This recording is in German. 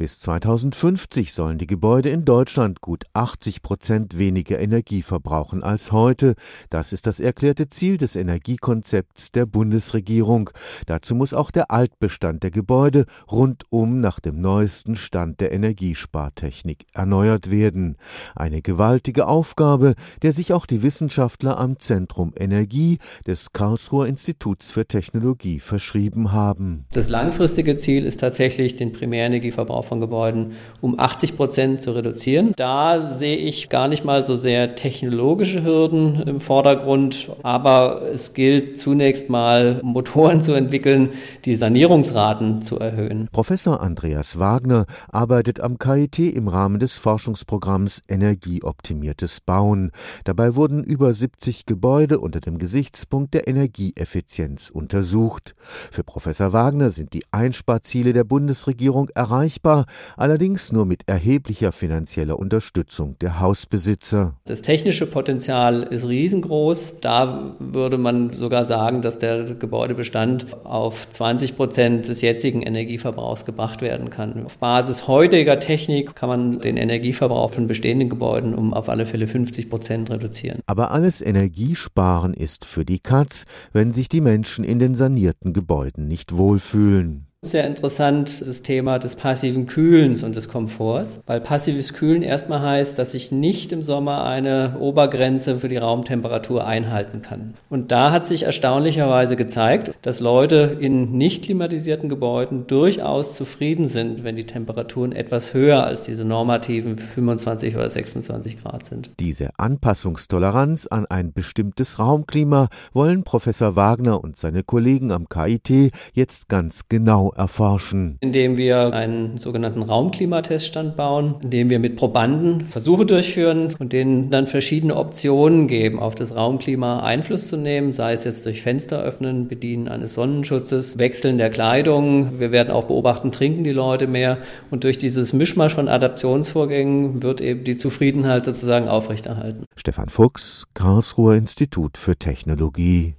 Bis 2050 sollen die Gebäude in Deutschland gut 80 Prozent weniger Energie verbrauchen als heute. Das ist das erklärte Ziel des Energiekonzepts der Bundesregierung. Dazu muss auch der Altbestand der Gebäude rundum nach dem neuesten Stand der Energiespartechnik erneuert werden. Eine gewaltige Aufgabe, der sich auch die Wissenschaftler am Zentrum Energie des Karlsruher Instituts für Technologie verschrieben haben. Das langfristige Ziel ist tatsächlich, den Primärenergieverbrauch von Gebäuden um 80 Prozent zu reduzieren. Da sehe ich gar nicht mal so sehr technologische Hürden im Vordergrund, aber es gilt zunächst mal Motoren zu entwickeln, die Sanierungsraten zu erhöhen. Professor Andreas Wagner arbeitet am KIT im Rahmen des Forschungsprogramms Energieoptimiertes Bauen. Dabei wurden über 70 Gebäude unter dem Gesichtspunkt der Energieeffizienz untersucht. Für Professor Wagner sind die Einsparziele der Bundesregierung erreichbar, allerdings nur mit erheblicher finanzieller Unterstützung der Hausbesitzer. Das technische Potenzial ist riesengroß. Da würde man sogar sagen, dass der Gebäudebestand auf 20 Prozent des jetzigen Energieverbrauchs gebracht werden kann. Auf Basis heutiger Technik kann man den Energieverbrauch von bestehenden Gebäuden um auf alle Fälle 50 Prozent reduzieren. Aber alles Energiesparen ist für die Katz, wenn sich die Menschen in den sanierten Gebäuden nicht wohlfühlen. Sehr interessant das Thema des passiven Kühlens und des Komforts, weil passives Kühlen erstmal heißt, dass ich nicht im Sommer eine Obergrenze für die Raumtemperatur einhalten kann. Und da hat sich erstaunlicherweise gezeigt, dass Leute in nicht klimatisierten Gebäuden durchaus zufrieden sind, wenn die Temperaturen etwas höher als diese normativen 25 oder 26 Grad sind. Diese Anpassungstoleranz an ein bestimmtes Raumklima wollen Professor Wagner und seine Kollegen am KIT jetzt ganz genau erforschen? Indem wir einen sogenannten Raumklimateststand bauen, indem wir mit Probanden Versuche durchführen und denen dann verschiedene Optionen geben, auf das Raumklima Einfluss zu nehmen, sei es jetzt durch Fenster öffnen, Bedienen eines Sonnenschutzes, Wechseln der Kleidung. Wir werden auch beobachten, trinken die Leute mehr. Und durch dieses Mischmasch von Adaptionsvorgängen wird eben die Zufriedenheit sozusagen aufrechterhalten. Stefan Fuchs, Karlsruher Institut für Technologie